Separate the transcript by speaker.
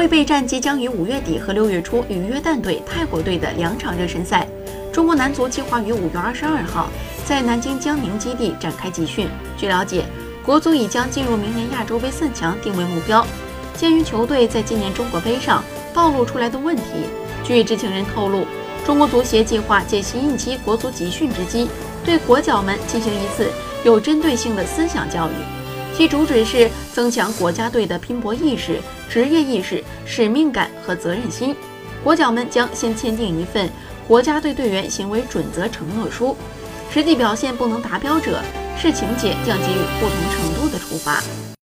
Speaker 1: 为备战即将于五月底和六月初与约旦队、泰国队的两场热身赛。中国男足计划于五月二十二号在南京江宁基地展开集训。据了解，国足已将进入明年亚洲杯四强定为目标。鉴于球队在今年中国杯上暴露出来的问题，据知情人透露，中国足协计划借新一期国足集训之机，对国脚们进行一次有针对性的思想教育，其主旨是增强国家队的拼搏意识、职业意识、使命感和责任心。国脚们将先签订一份国家队队员行为准则承诺书，实际表现不能达标者，视情节将给予不同程度的处罚。